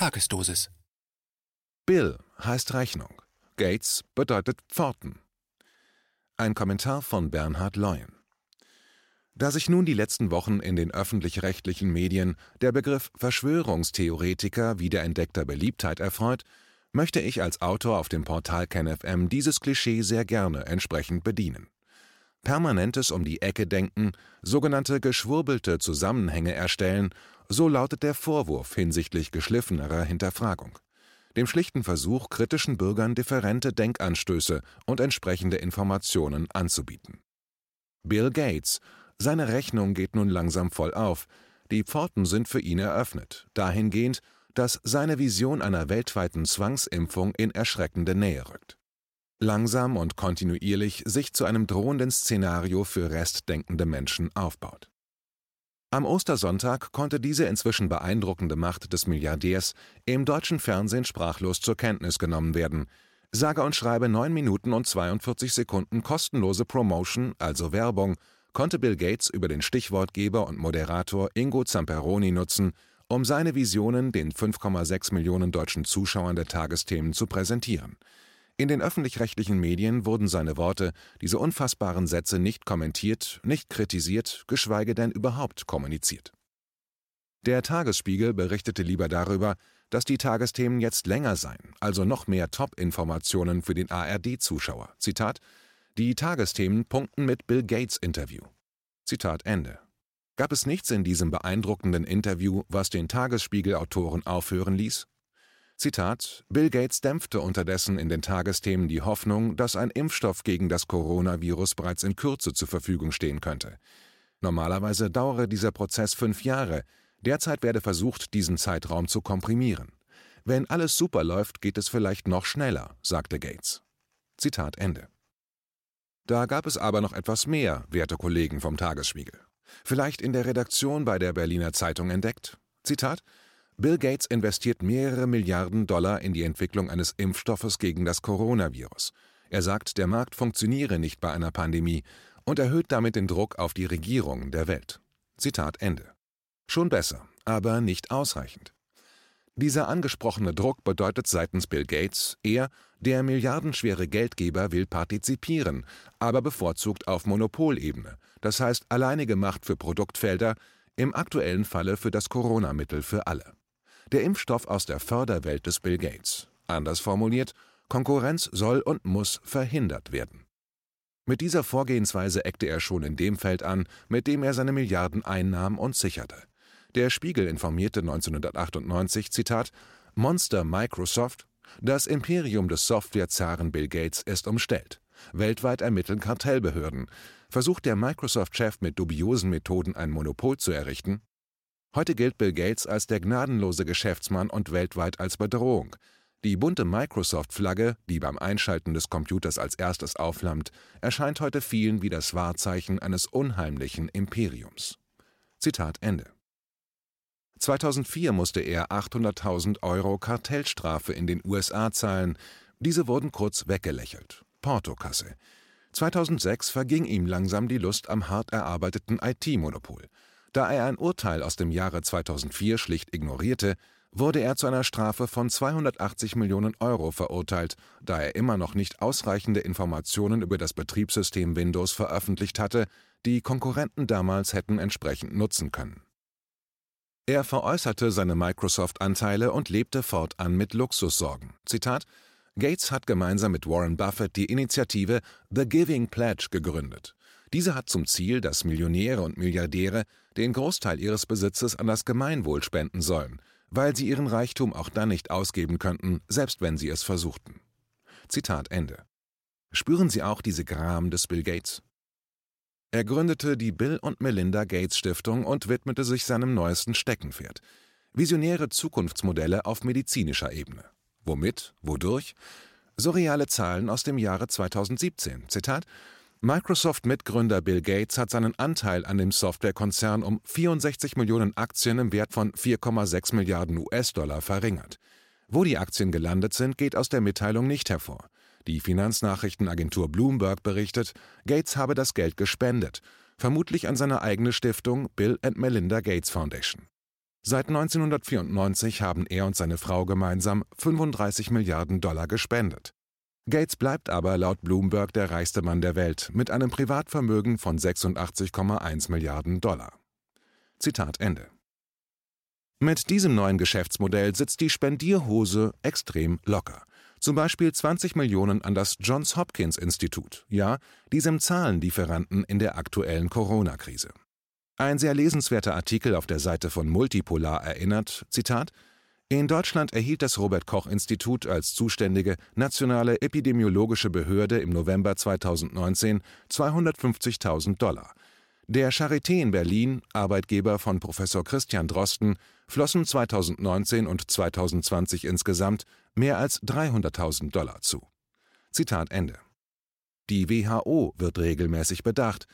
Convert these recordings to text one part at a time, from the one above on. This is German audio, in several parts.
Tagesdosis. Bill heißt Rechnung. Gates bedeutet Pforten. Ein Kommentar von Bernhard Leuen. Da sich nun die letzten Wochen in den öffentlich-rechtlichen Medien der Begriff Verschwörungstheoretiker wiederentdeckter Beliebtheit erfreut, möchte ich als Autor auf dem Portal KenFM dieses Klischee sehr gerne entsprechend bedienen. Permanentes um die Ecke denken, sogenannte geschwurbelte Zusammenhänge erstellen, so lautet der Vorwurf hinsichtlich geschliffenerer Hinterfragung. Dem schlichten Versuch, kritischen Bürgern differente Denkanstöße und entsprechende Informationen anzubieten. Bill Gates, seine Rechnung geht nun langsam voll auf, die Pforten sind für ihn eröffnet, dahingehend, dass seine Vision einer weltweiten Zwangsimpfung in erschreckende Nähe rückt. Langsam und kontinuierlich sich zu einem drohenden Szenario für restdenkende Menschen aufbaut. Am Ostersonntag konnte diese inzwischen beeindruckende Macht des Milliardärs im deutschen Fernsehen sprachlos zur Kenntnis genommen werden. Sage und schreibe 9 Minuten und 42 Sekunden kostenlose Promotion, also Werbung, konnte Bill Gates über den Stichwortgeber und Moderator Ingo Zamperoni nutzen, um seine Visionen den 5,6 Millionen deutschen Zuschauern der Tagesthemen zu präsentieren. In den öffentlich-rechtlichen Medien wurden seine Worte, diese unfassbaren Sätze nicht kommentiert, nicht kritisiert, geschweige denn überhaupt kommuniziert. Der Tagesspiegel berichtete lieber darüber, dass die Tagesthemen jetzt länger seien, also noch mehr Top-Informationen für den ARD-Zuschauer. Zitat: Die Tagesthemen punkten mit Bill Gates Interview. Zitat Ende. Gab es nichts in diesem beeindruckenden Interview, was den Tagesspiegel-Autoren aufhören ließ? Zitat: Bill Gates dämpfte unterdessen in den Tagesthemen die Hoffnung, dass ein Impfstoff gegen das Coronavirus bereits in Kürze zur Verfügung stehen könnte. Normalerweise dauere dieser Prozess fünf Jahre, derzeit werde versucht, diesen Zeitraum zu komprimieren. Wenn alles super läuft, geht es vielleicht noch schneller, sagte Gates. Zitat Ende. Da gab es aber noch etwas mehr, werte Kollegen vom Tagesspiegel vielleicht in der Redaktion bei der Berliner Zeitung entdeckt? Zitat: Bill Gates investiert mehrere Milliarden Dollar in die Entwicklung eines Impfstoffes gegen das Coronavirus. Er sagt, der Markt funktioniere nicht bei einer Pandemie und erhöht damit den Druck auf die Regierungen der Welt. Zitat Ende. Schon besser, aber nicht ausreichend. Dieser angesprochene Druck bedeutet seitens Bill Gates, er, der milliardenschwere Geldgeber, will partizipieren, aber bevorzugt auf Monopolebene, das heißt alleinige Macht für Produktfelder, im aktuellen Falle für das Corona-Mittel für alle. Der Impfstoff aus der Förderwelt des Bill Gates. Anders formuliert, Konkurrenz soll und muss verhindert werden. Mit dieser Vorgehensweise eckte er schon in dem Feld an, mit dem er seine Milliarden einnahm und sicherte. Der Spiegel informierte 1998, Zitat, Monster Microsoft, das Imperium des Softwarezaren Bill Gates ist umstellt. Weltweit ermitteln Kartellbehörden. Versucht der Microsoft-Chef mit dubiosen Methoden ein Monopol zu errichten? Heute gilt Bill Gates als der gnadenlose Geschäftsmann und weltweit als Bedrohung. Die bunte Microsoft-Flagge, die beim Einschalten des Computers als erstes aufflammt, erscheint heute vielen wie das Wahrzeichen eines unheimlichen Imperiums. Zitat Ende. 2004 musste er 800.000 Euro Kartellstrafe in den USA zahlen. Diese wurden kurz weggelächelt. Portokasse. 2006 verging ihm langsam die Lust am hart erarbeiteten IT-Monopol. Da er ein Urteil aus dem Jahre 2004 schlicht ignorierte, wurde er zu einer Strafe von 280 Millionen Euro verurteilt, da er immer noch nicht ausreichende Informationen über das Betriebssystem Windows veröffentlicht hatte, die Konkurrenten damals hätten entsprechend nutzen können. Er veräußerte seine Microsoft-Anteile und lebte fortan mit Luxussorgen. Zitat: Gates hat gemeinsam mit Warren Buffett die Initiative The Giving Pledge gegründet. Diese hat zum Ziel, dass Millionäre und Milliardäre den Großteil ihres Besitzes an das Gemeinwohl spenden sollen, weil sie ihren Reichtum auch dann nicht ausgeben könnten, selbst wenn sie es versuchten. Zitat Ende. Spüren Sie auch diese Gram des Bill Gates? Er gründete die Bill und Melinda Gates Stiftung und widmete sich seinem neuesten Steckenpferd. Visionäre Zukunftsmodelle auf medizinischer Ebene. Womit? Wodurch? Surreale Zahlen aus dem Jahre 2017. Zitat: Microsoft-Mitgründer Bill Gates hat seinen Anteil an dem Softwarekonzern um 64 Millionen Aktien im Wert von 4,6 Milliarden US-Dollar verringert. Wo die Aktien gelandet sind, geht aus der Mitteilung nicht hervor. Die Finanznachrichtenagentur Bloomberg berichtet, Gates habe das Geld gespendet, vermutlich an seine eigene Stiftung Bill and Melinda Gates Foundation. Seit 1994 haben er und seine Frau gemeinsam 35 Milliarden Dollar gespendet. Gates bleibt aber laut Bloomberg der reichste Mann der Welt mit einem Privatvermögen von 86,1 Milliarden Dollar. Zitat Ende. Mit diesem neuen Geschäftsmodell sitzt die Spendierhose extrem locker. Zum Beispiel 20 Millionen an das Johns Hopkins Institut, ja, diesem Zahlenlieferanten in der aktuellen Corona-Krise. Ein sehr lesenswerter Artikel auf der Seite von Multipolar erinnert, Zitat, in Deutschland erhielt das Robert Koch Institut als zuständige nationale epidemiologische Behörde im November 2019 250.000 Dollar. Der Charité in Berlin, Arbeitgeber von Professor Christian Drosten, flossen 2019 und 2020 insgesamt mehr als 300.000 Dollar zu. Zitat Ende. Die WHO wird regelmäßig bedacht.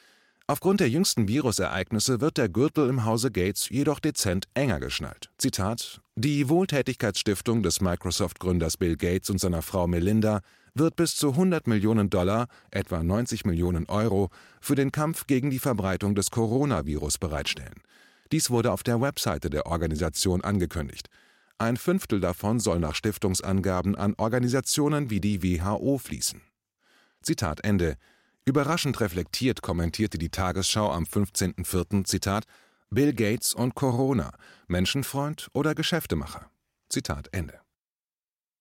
Aufgrund der jüngsten Virusereignisse wird der Gürtel im Hause Gates jedoch dezent enger geschnallt. Zitat: Die Wohltätigkeitsstiftung des Microsoft-Gründers Bill Gates und seiner Frau Melinda wird bis zu 100 Millionen Dollar, etwa 90 Millionen Euro, für den Kampf gegen die Verbreitung des Coronavirus bereitstellen. Dies wurde auf der Webseite der Organisation angekündigt. Ein Fünftel davon soll nach Stiftungsangaben an Organisationen wie die WHO fließen. Zitat Ende. Überraschend reflektiert kommentierte die Tagesschau am 15.04. Zitat Bill Gates und Corona, Menschenfreund oder Geschäftemacher. Zitat Ende.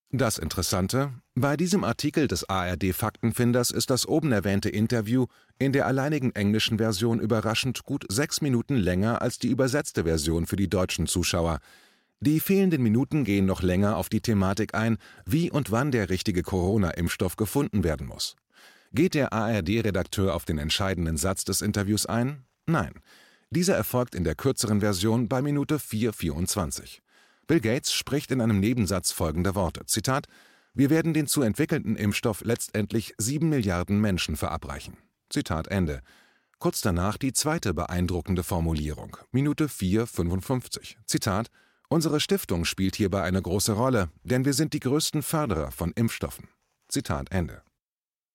Das Interessante, bei diesem Artikel des ARD Faktenfinders ist das oben erwähnte Interview in der alleinigen englischen Version überraschend gut sechs Minuten länger als die übersetzte Version für die deutschen Zuschauer. Die fehlenden Minuten gehen noch länger auf die Thematik ein, wie und wann der richtige Corona-Impfstoff gefunden werden muss. Geht der ARD-Redakteur auf den entscheidenden Satz des Interviews ein? Nein. Dieser erfolgt in der kürzeren Version bei Minute 4,24. Bill Gates spricht in einem Nebensatz folgende Worte: Zitat: Wir werden den zu entwickelnden Impfstoff letztendlich sieben Milliarden Menschen verabreichen. Zitat Ende. Kurz danach die zweite beeindruckende Formulierung, Minute 4,55. Zitat: Unsere Stiftung spielt hierbei eine große Rolle, denn wir sind die größten Förderer von Impfstoffen. Zitat Ende.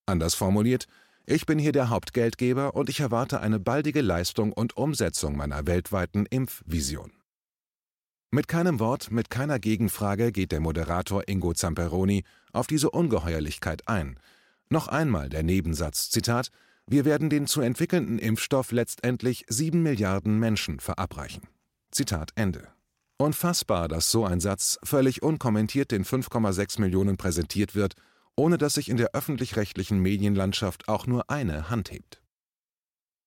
Anders formuliert, ich bin hier der Hauptgeldgeber und ich erwarte eine baldige Leistung und Umsetzung meiner weltweiten Impfvision. Mit keinem Wort, mit keiner Gegenfrage geht der Moderator Ingo Zamperoni auf diese Ungeheuerlichkeit ein. Noch einmal der Nebensatz, Zitat, wir werden den zu entwickelnden Impfstoff letztendlich sieben Milliarden Menschen verabreichen. Zitat Ende. Unfassbar, dass so ein Satz völlig unkommentiert den 5,6 Millionen präsentiert wird, ohne dass sich in der öffentlich-rechtlichen Medienlandschaft auch nur eine Hand hebt.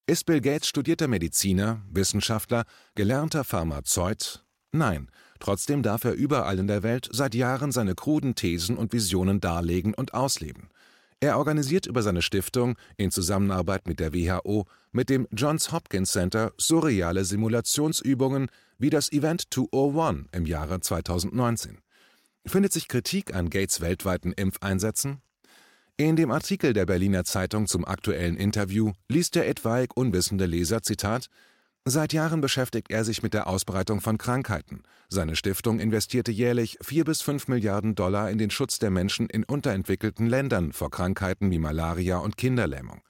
Ist Bill Gates studierter Mediziner, Wissenschaftler, gelernter Pharmazeut, Nein, trotzdem darf er überall in der Welt seit Jahren seine kruden Thesen und Visionen darlegen und ausleben. Er organisiert über seine Stiftung in Zusammenarbeit mit der WHO mit dem Johns Hopkins Center surreale Simulationsübungen wie das Event 201 im Jahre 2019. Findet sich Kritik an Gates weltweiten Impfeinsätzen? In dem Artikel der Berliner Zeitung zum aktuellen Interview liest der etwaig unwissende Leser Zitat Seit Jahren beschäftigt er sich mit der Ausbreitung von Krankheiten. Seine Stiftung investierte jährlich vier bis fünf Milliarden Dollar in den Schutz der Menschen in unterentwickelten Ländern vor Krankheiten wie Malaria und Kinderlähmung.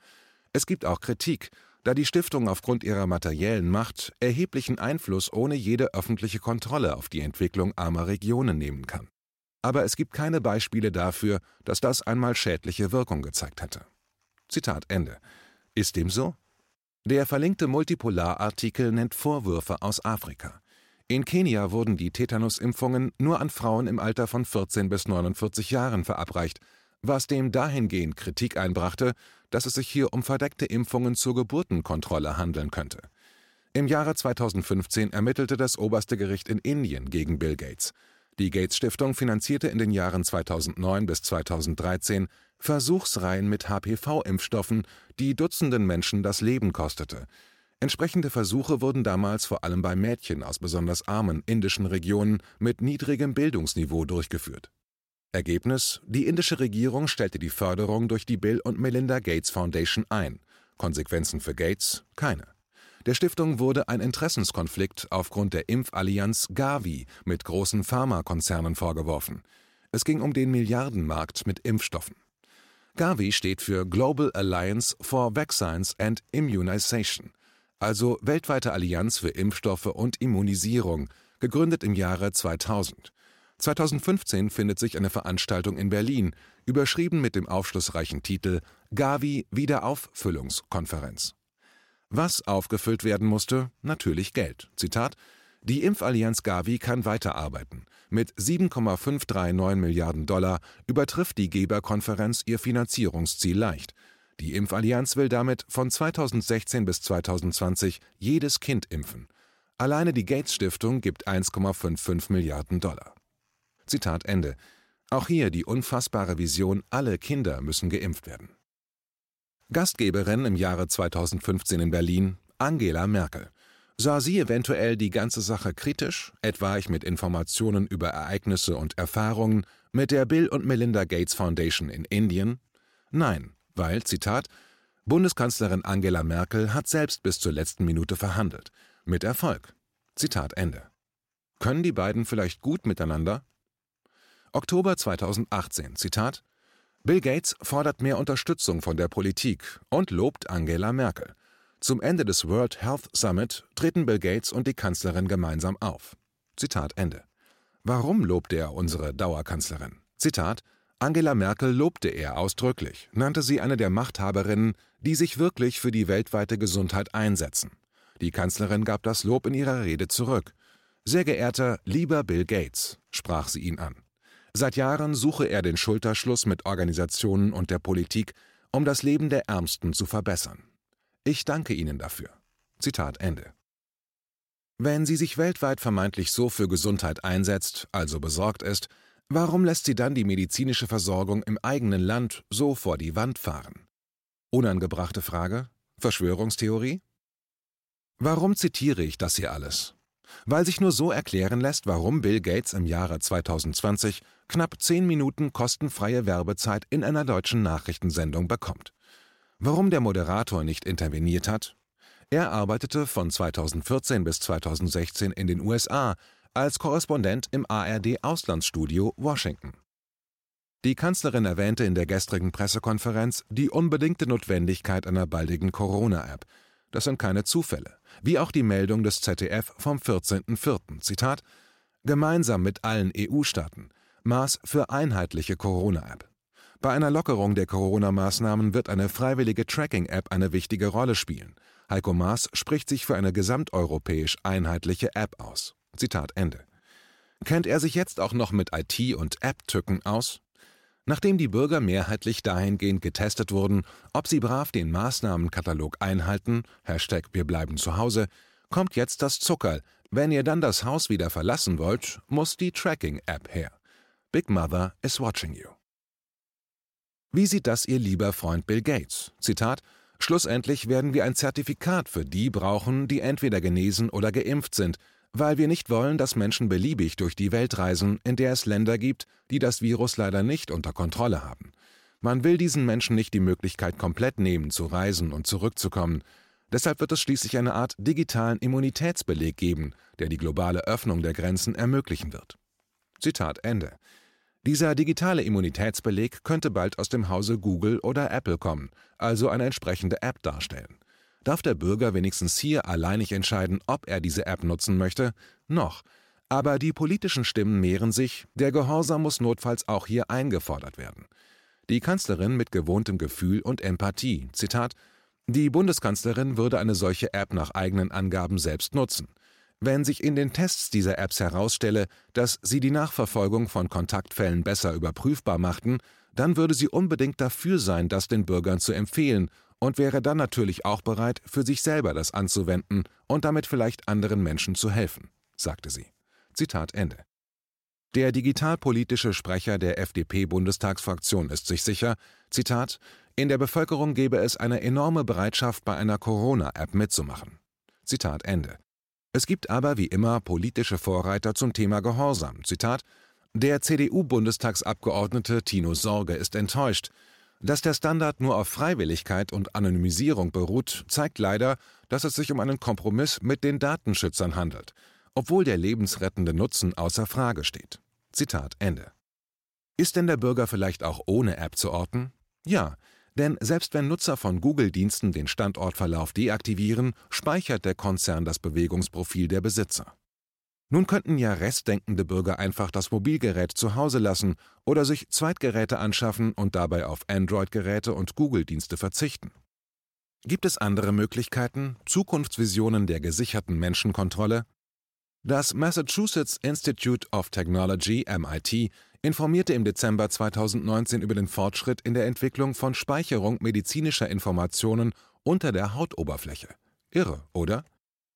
Es gibt auch Kritik, da die Stiftung aufgrund ihrer materiellen Macht erheblichen Einfluss ohne jede öffentliche Kontrolle auf die Entwicklung armer Regionen nehmen kann. Aber es gibt keine Beispiele dafür, dass das einmal schädliche Wirkung gezeigt hätte. Zitat Ende. Ist dem so? Der verlinkte Multipolar-Artikel nennt Vorwürfe aus Afrika. In Kenia wurden die Tetanusimpfungen nur an Frauen im Alter von 14 bis 49 Jahren verabreicht, was dem dahingehend Kritik einbrachte, dass es sich hier um verdeckte Impfungen zur Geburtenkontrolle handeln könnte. Im Jahre 2015 ermittelte das oberste Gericht in Indien gegen Bill Gates. Die Gates Stiftung finanzierte in den Jahren 2009 bis 2013 Versuchsreihen mit HPV-Impfstoffen, die Dutzenden Menschen das Leben kostete. Entsprechende Versuche wurden damals vor allem bei Mädchen aus besonders armen indischen Regionen mit niedrigem Bildungsniveau durchgeführt. Ergebnis: Die indische Regierung stellte die Förderung durch die Bill und Melinda Gates Foundation ein. Konsequenzen für Gates? Keine. Der Stiftung wurde ein Interessenskonflikt aufgrund der Impfallianz Gavi mit großen Pharmakonzernen vorgeworfen. Es ging um den Milliardenmarkt mit Impfstoffen. Gavi steht für Global Alliance for Vaccines and Immunization, also weltweite Allianz für Impfstoffe und Immunisierung, gegründet im Jahre 2000. 2015 findet sich eine Veranstaltung in Berlin, überschrieben mit dem aufschlussreichen Titel Gavi Wiederauffüllungskonferenz. Was aufgefüllt werden musste? Natürlich Geld. Zitat Die Impfallianz Gavi kann weiterarbeiten. Mit 7,539 Milliarden Dollar übertrifft die Geberkonferenz ihr Finanzierungsziel leicht. Die Impfallianz will damit von 2016 bis 2020 jedes Kind impfen. Alleine die Gates Stiftung gibt 1,55 Milliarden Dollar. Zitat Ende. Auch hier die unfassbare Vision, alle Kinder müssen geimpft werden. Gastgeberin im Jahre 2015 in Berlin, Angela Merkel. Sah sie eventuell die ganze Sache kritisch, etwa ich mit Informationen über Ereignisse und Erfahrungen mit der Bill und Melinda Gates Foundation in Indien? Nein, weil, Zitat, Bundeskanzlerin Angela Merkel hat selbst bis zur letzten Minute verhandelt. Mit Erfolg. Zitat Ende. Können die beiden vielleicht gut miteinander? Oktober 2018, Zitat Bill Gates fordert mehr Unterstützung von der Politik und lobt Angela Merkel. Zum Ende des World Health Summit treten Bill Gates und die Kanzlerin gemeinsam auf. Zitat Ende. Warum lobte er unsere Dauerkanzlerin? Zitat Angela Merkel lobte er ausdrücklich, nannte sie eine der Machthaberinnen, die sich wirklich für die weltweite Gesundheit einsetzen. Die Kanzlerin gab das Lob in ihrer Rede zurück. Sehr geehrter, lieber Bill Gates, sprach sie ihn an. Seit Jahren suche er den Schulterschluss mit Organisationen und der Politik, um das Leben der Ärmsten zu verbessern. Ich danke Ihnen dafür. Zitat Ende. Wenn sie sich weltweit vermeintlich so für Gesundheit einsetzt, also besorgt ist, Warum lässt sie dann die medizinische Versorgung im eigenen Land so vor die Wand fahren? Unangebrachte Frage? Verschwörungstheorie? Warum zitiere ich das hier alles? Weil sich nur so erklären lässt, warum Bill Gates im Jahre 2020 knapp zehn Minuten kostenfreie Werbezeit in einer deutschen Nachrichtensendung bekommt. Warum der Moderator nicht interveniert hat? Er arbeitete von 2014 bis 2016 in den USA als Korrespondent im ARD-Auslandsstudio Washington. Die Kanzlerin erwähnte in der gestrigen Pressekonferenz die unbedingte Notwendigkeit einer baldigen Corona-App. Das sind keine Zufälle. Wie auch die Meldung des ZDF vom 14.04. Zitat: Gemeinsam mit allen EU-Staaten. Maß für einheitliche Corona-App. Bei einer Lockerung der Corona-Maßnahmen wird eine freiwillige Tracking-App eine wichtige Rolle spielen. Heiko Maas spricht sich für eine gesamteuropäisch einheitliche App aus. Zitat Ende. Kennt er sich jetzt auch noch mit IT- und App-Tücken aus? Nachdem die Bürger mehrheitlich dahingehend getestet wurden, ob sie brav den Maßnahmenkatalog einhalten, Hashtag Wir bleiben zu Hause, kommt jetzt das Zuckerl. Wenn ihr dann das Haus wieder verlassen wollt, muss die Tracking-App her. Big Mother is watching you. Wie sieht das Ihr lieber Freund Bill Gates? Zitat Schlussendlich werden wir ein Zertifikat für die brauchen, die entweder genesen oder geimpft sind, weil wir nicht wollen, dass Menschen beliebig durch die Welt reisen, in der es Länder gibt, die das Virus leider nicht unter Kontrolle haben. Man will diesen Menschen nicht die Möglichkeit komplett nehmen, zu reisen und zurückzukommen. Deshalb wird es schließlich eine Art digitalen Immunitätsbeleg geben, der die globale Öffnung der Grenzen ermöglichen wird. Zitat Ende. Dieser digitale Immunitätsbeleg könnte bald aus dem Hause Google oder Apple kommen, also eine entsprechende App darstellen. Darf der Bürger wenigstens hier alleinig entscheiden, ob er diese App nutzen möchte? Noch. Aber die politischen Stimmen mehren sich, der Gehorsam muss notfalls auch hier eingefordert werden. Die Kanzlerin mit gewohntem Gefühl und Empathie. Zitat: Die Bundeskanzlerin würde eine solche App nach eigenen Angaben selbst nutzen. Wenn sich in den Tests dieser Apps herausstelle, dass sie die Nachverfolgung von Kontaktfällen besser überprüfbar machten, dann würde sie unbedingt dafür sein, das den Bürgern zu empfehlen und wäre dann natürlich auch bereit, für sich selber das anzuwenden und damit vielleicht anderen Menschen zu helfen, sagte sie. Zitat Ende. Der digitalpolitische Sprecher der FDP-Bundestagsfraktion ist sich sicher, Zitat, in der Bevölkerung gebe es eine enorme Bereitschaft, bei einer Corona-App mitzumachen. Zitat Ende. Es gibt aber wie immer politische Vorreiter zum Thema Gehorsam. Zitat, der CDU-Bundestagsabgeordnete Tino Sorge ist enttäuscht, dass der Standard nur auf Freiwilligkeit und Anonymisierung beruht, zeigt leider, dass es sich um einen Kompromiss mit den Datenschützern handelt, obwohl der lebensrettende Nutzen außer Frage steht. Zitat Ende. Ist denn der Bürger vielleicht auch ohne App zu orten? Ja, denn selbst wenn Nutzer von Google-Diensten den Standortverlauf deaktivieren, speichert der Konzern das Bewegungsprofil der Besitzer. Nun könnten ja restdenkende Bürger einfach das Mobilgerät zu Hause lassen oder sich Zweitgeräte anschaffen und dabei auf Android-Geräte und Google-Dienste verzichten. Gibt es andere Möglichkeiten, Zukunftsvisionen der gesicherten Menschenkontrolle? Das Massachusetts Institute of Technology MIT informierte im Dezember 2019 über den Fortschritt in der Entwicklung von Speicherung medizinischer Informationen unter der Hautoberfläche. Irre, oder?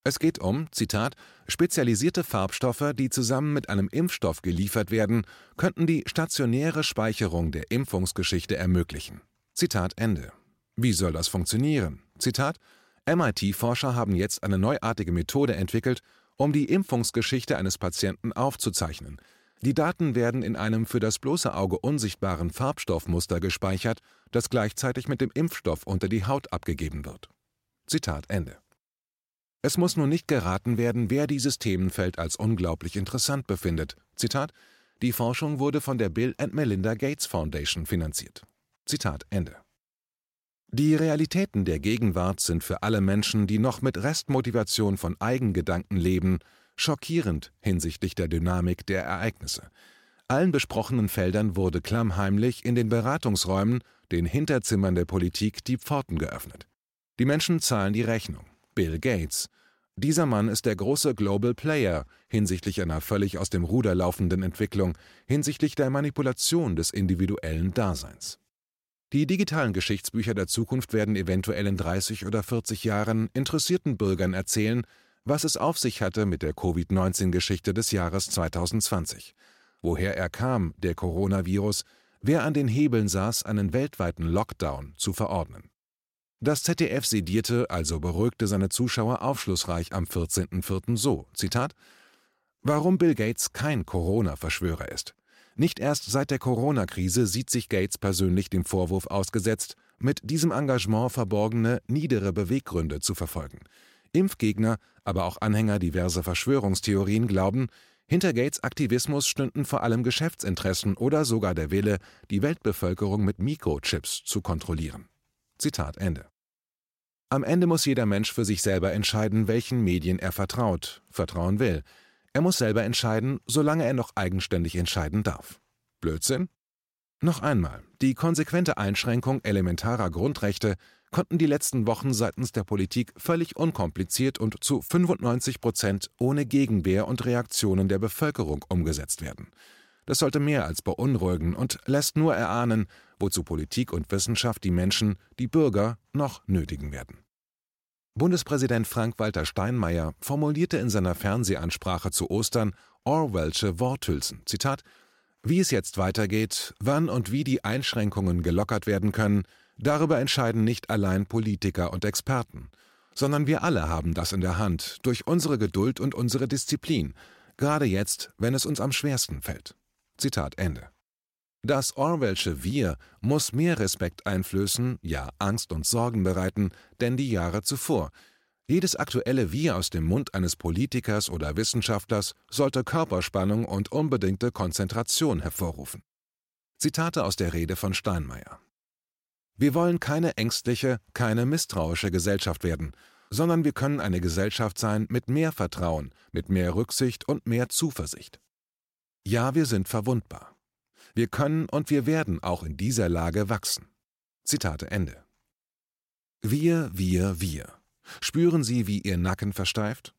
Es geht um, Zitat, spezialisierte Farbstoffe, die zusammen mit einem Impfstoff geliefert werden, könnten die stationäre Speicherung der Impfungsgeschichte ermöglichen. Zitat Ende. Wie soll das funktionieren? Zitat MIT-Forscher haben jetzt eine neuartige Methode entwickelt, um die Impfungsgeschichte eines Patienten aufzuzeichnen. Die Daten werden in einem für das bloße Auge unsichtbaren Farbstoffmuster gespeichert, das gleichzeitig mit dem Impfstoff unter die Haut abgegeben wird. Zitat Ende. Es muss nun nicht geraten werden, wer dieses Themenfeld als unglaublich interessant befindet. Zitat: Die Forschung wurde von der Bill and Melinda Gates Foundation finanziert. Zitat Ende. Die Realitäten der Gegenwart sind für alle Menschen, die noch mit Restmotivation von Eigengedanken leben, schockierend hinsichtlich der Dynamik der Ereignisse. Allen besprochenen Feldern wurde klammheimlich in den Beratungsräumen, den Hinterzimmern der Politik, die Pforten geöffnet. Die Menschen zahlen die Rechnung. Bill Gates. Dieser Mann ist der große Global Player hinsichtlich einer völlig aus dem Ruder laufenden Entwicklung, hinsichtlich der Manipulation des individuellen Daseins. Die digitalen Geschichtsbücher der Zukunft werden eventuell in 30 oder 40 Jahren interessierten Bürgern erzählen, was es auf sich hatte mit der Covid-19-Geschichte des Jahres 2020. Woher er kam, der Coronavirus, wer an den Hebeln saß, einen weltweiten Lockdown zu verordnen. Das ZDF sedierte, also beruhigte seine Zuschauer aufschlussreich am 14.04. so: Zitat: Warum Bill Gates kein Corona-Verschwörer ist. Nicht erst seit der Corona-Krise sieht sich Gates persönlich dem Vorwurf ausgesetzt, mit diesem Engagement verborgene, niedere Beweggründe zu verfolgen. Impfgegner, aber auch Anhänger diverser Verschwörungstheorien glauben, hinter Gates Aktivismus stünden vor allem Geschäftsinteressen oder sogar der Wille, die Weltbevölkerung mit Mikrochips zu kontrollieren. Zitat Ende. Am Ende muss jeder Mensch für sich selber entscheiden, welchen Medien er vertraut, vertrauen will. Er muss selber entscheiden, solange er noch eigenständig entscheiden darf. Blödsinn? Noch einmal, die konsequente Einschränkung elementarer Grundrechte konnten die letzten Wochen seitens der Politik völlig unkompliziert und zu 95 Prozent ohne Gegenwehr und Reaktionen der Bevölkerung umgesetzt werden. Das sollte mehr als beunruhigen und lässt nur erahnen, wozu Politik und Wissenschaft die Menschen, die Bürger, noch nötigen werden. Bundespräsident Frank-Walter Steinmeier formulierte in seiner Fernsehansprache zu Ostern Orwellsche Worthülsen. Zitat: Wie es jetzt weitergeht, wann und wie die Einschränkungen gelockert werden können, darüber entscheiden nicht allein Politiker und Experten, sondern wir alle haben das in der Hand durch unsere Geduld und unsere Disziplin, gerade jetzt, wenn es uns am schwersten fällt. Zitat Ende. Das Orwellsche Wir muss mehr Respekt einflößen, ja Angst und Sorgen bereiten, denn die Jahre zuvor. Jedes aktuelle Wir aus dem Mund eines Politikers oder Wissenschaftlers sollte Körperspannung und unbedingte Konzentration hervorrufen. Zitate aus der Rede von Steinmeier. Wir wollen keine ängstliche, keine misstrauische Gesellschaft werden, sondern wir können eine Gesellschaft sein mit mehr Vertrauen, mit mehr Rücksicht und mehr Zuversicht. Ja, wir sind verwundbar. Wir können und wir werden auch in dieser Lage wachsen. Zitate Ende. Wir, wir, wir. Spüren Sie, wie Ihr Nacken versteift?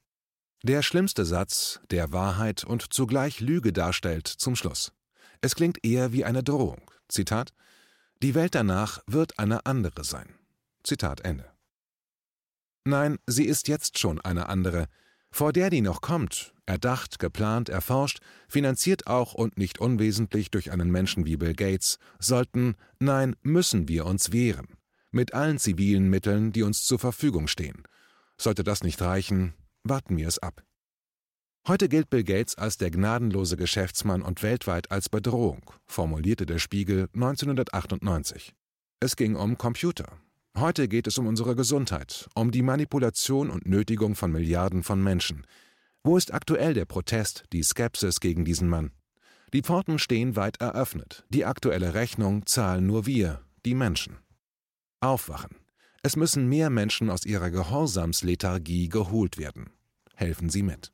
Der schlimmste Satz, der Wahrheit und zugleich Lüge darstellt, zum Schluss. Es klingt eher wie eine Drohung. Zitat: Die Welt danach wird eine andere sein. Zitat Ende. Nein, sie ist jetzt schon eine andere, vor der die noch kommt, erdacht, geplant, erforscht, finanziert auch und nicht unwesentlich durch einen Menschen wie Bill Gates, sollten, nein, müssen wir uns wehren. Mit allen zivilen Mitteln, die uns zur Verfügung stehen. Sollte das nicht reichen, warten wir es ab. Heute gilt Bill Gates als der gnadenlose Geschäftsmann und weltweit als Bedrohung, formulierte der Spiegel 1998. Es ging um Computer, Heute geht es um unsere Gesundheit, um die Manipulation und Nötigung von Milliarden von Menschen. Wo ist aktuell der Protest, die Skepsis gegen diesen Mann? Die Pforten stehen weit eröffnet. Die aktuelle Rechnung zahlen nur wir, die Menschen. Aufwachen. Es müssen mehr Menschen aus ihrer Gehorsamslethargie geholt werden. Helfen Sie mit.